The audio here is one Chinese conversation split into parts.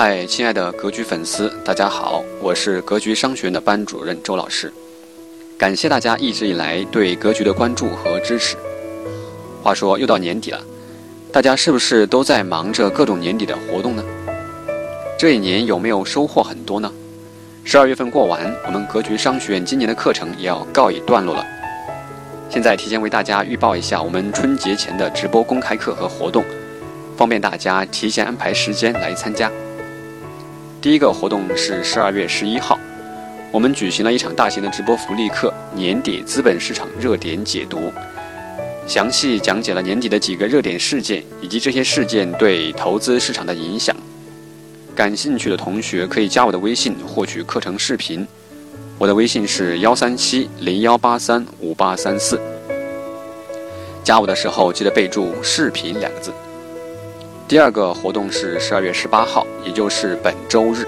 嗨，亲爱的格局粉丝，大家好，我是格局商学院的班主任周老师。感谢大家一直以来对格局的关注和支持。话说又到年底了，大家是不是都在忙着各种年底的活动呢？这一年有没有收获很多呢？十二月份过完，我们格局商学院今年的课程也要告一段落了。现在提前为大家预报一下我们春节前的直播公开课和活动，方便大家提前安排时间来参加。第一个活动是十二月十一号，我们举行了一场大型的直播福利课——年底资本市场热点解读，详细讲解了年底的几个热点事件以及这些事件对投资市场的影响。感兴趣的同学可以加我的微信获取课程视频。我的微信是幺三七零幺八三五八三四，加我的时候记得备注“视频”两个字。第二个活动是十二月十八号，也就是本周日，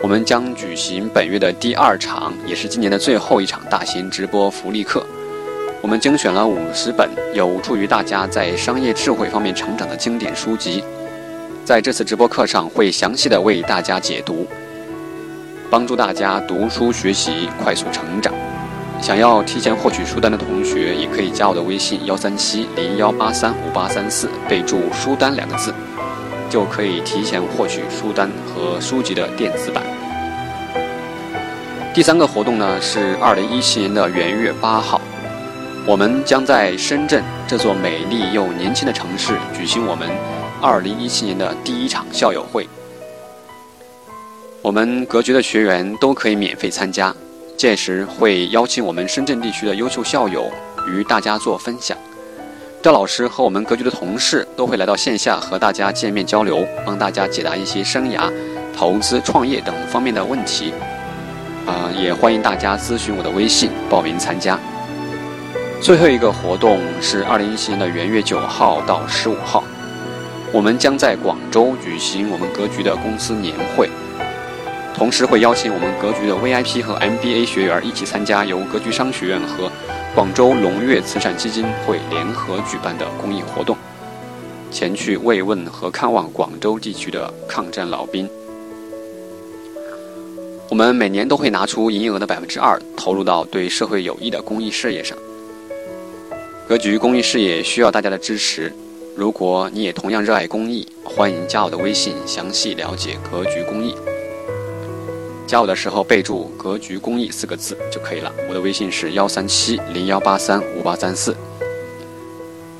我们将举行本月的第二场，也是今年的最后一场大型直播福利课。我们精选了五十本有助于大家在商业智慧方面成长的经典书籍，在这次直播课上会详细的为大家解读。帮助大家读书学习快速成长。想要提前获取书单的同学，也可以加我的微信幺三七零幺八三五八三四，备注“书单”两个字，就可以提前获取书单和书籍的电子版。第三个活动呢，是二零一七年的元月八号，我们将在深圳这座美丽又年轻的城市举行我们二零一七年的第一场校友会。我们格局的学员都可以免费参加，届时会邀请我们深圳地区的优秀校友与大家做分享。赵老师和我们格局的同事都会来到线下和大家见面交流，帮大家解答一些生涯、投资、创业等方面的问题。啊，也欢迎大家咨询我的微信报名参加。最后一个活动是二零一七年的元月九号到十五号，我们将在广州举行我们格局的公司年会。同时会邀请我们格局的 VIP 和 MBA 学员一起参加由格局商学院和广州龙悦慈善基金会联合举办的公益活动，前去慰问和看望广州地区的抗战老兵。我们每年都会拿出营业额的百分之二投入到对社会有益的公益事业上。格局公益事业需要大家的支持，如果你也同样热爱公益，欢迎加我的微信详细了解格局公益。加我的时候备注“格局公益”四个字就可以了。我的微信是幺三七零幺八三五八三四。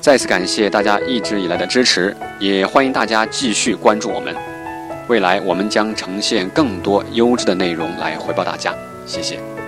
再次感谢大家一直以来的支持，也欢迎大家继续关注我们。未来我们将呈现更多优质的内容来回报大家，谢谢。